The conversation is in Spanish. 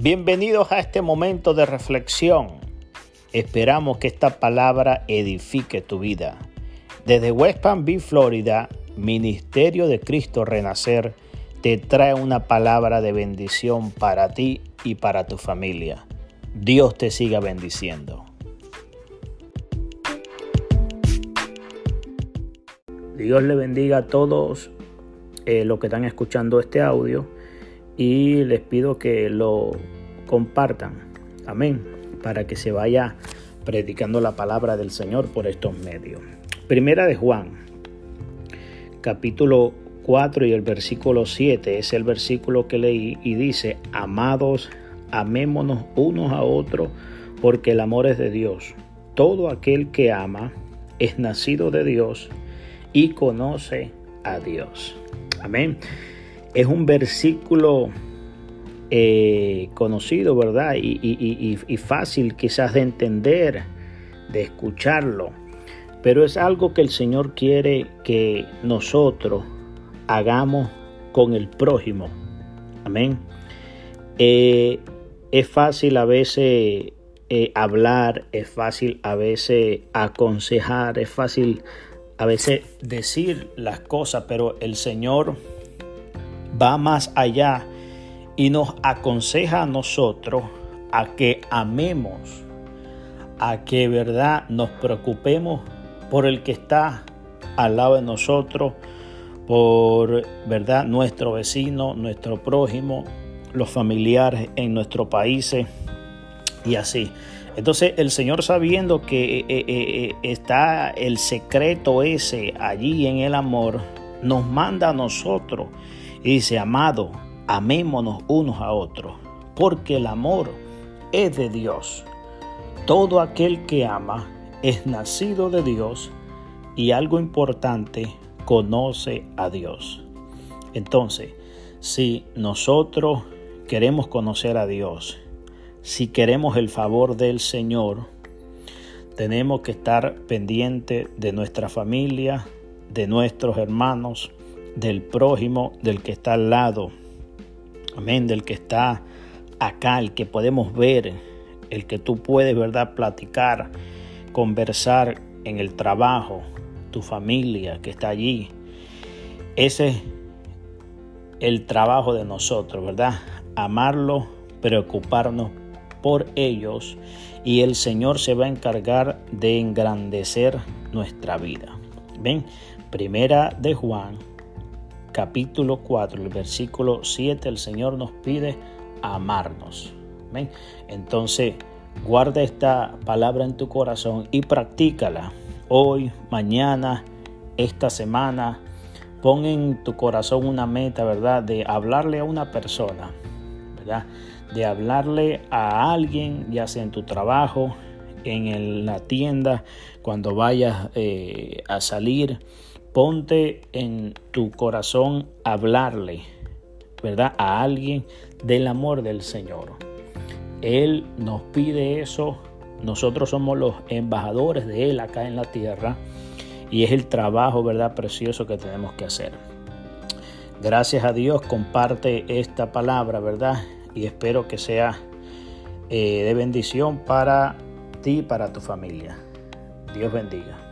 Bienvenidos a este momento de reflexión. Esperamos que esta palabra edifique tu vida. Desde West Palm Beach, Florida, Ministerio de Cristo Renacer te trae una palabra de bendición para ti y para tu familia. Dios te siga bendiciendo. Dios le bendiga a todos eh, los que están escuchando este audio y les pido que lo compartan. Amén. Para que se vaya predicando la palabra del Señor por estos medios. Primera de Juan, capítulo 4 y el versículo 7 es el versículo que leí y dice, amados, amémonos unos a otros porque el amor es de Dios. Todo aquel que ama es nacido de Dios y conoce a Dios. Amén. Es un versículo eh, conocido, ¿verdad? Y, fácil quizás de entender, de escucharlo. Pero es algo que el Señor quiere que nosotros hagamos con el prójimo. Amén. Eh, es fácil a veces eh, hablar, es fácil a veces aconsejar, es fácil a veces decir las cosas, pero el Señor va más allá y nos aconseja a nosotros a que amemos, a que verdad nos preocupemos por el que está al lado de nosotros, por verdad nuestro vecino, nuestro prójimo, los familiares en nuestros países y así. Entonces el Señor sabiendo que eh, eh, eh, está el secreto ese allí en el amor, nos manda a nosotros y dice, amado, amémonos unos a otros, porque el amor es de Dios. Todo aquel que ama es nacido de Dios y algo importante, conoce a Dios. Entonces, si nosotros queremos conocer a Dios, si queremos el favor del Señor, tenemos que estar pendiente de nuestra familia, de nuestros hermanos, del prójimo, del que está al lado, amén, del que está acá, el que podemos ver, el que tú puedes, ¿verdad?, platicar, conversar en el trabajo, tu familia que está allí. Ese es el trabajo de nosotros, ¿verdad? Amarlo, preocuparnos por ellos y el Señor se va a encargar de engrandecer nuestra vida. Ven, primera de Juan, capítulo 4, el versículo 7, el Señor nos pide amarnos. ¿Ven? Entonces, guarda esta palabra en tu corazón y practícala hoy, mañana, esta semana. Pon en tu corazón una meta, ¿verdad? De hablarle a una persona, ¿verdad? De hablarle a alguien, ya sea en tu trabajo, en la tienda, cuando vayas eh, a salir, ponte en tu corazón hablarle, ¿verdad? A alguien del amor del Señor. Él nos pide eso. Nosotros somos los embajadores de Él acá en la tierra. Y es el trabajo, ¿verdad? Precioso que tenemos que hacer. Gracias a Dios, comparte esta palabra, ¿verdad? Y espero que sea eh, de bendición para ti y para tu familia. Dios bendiga.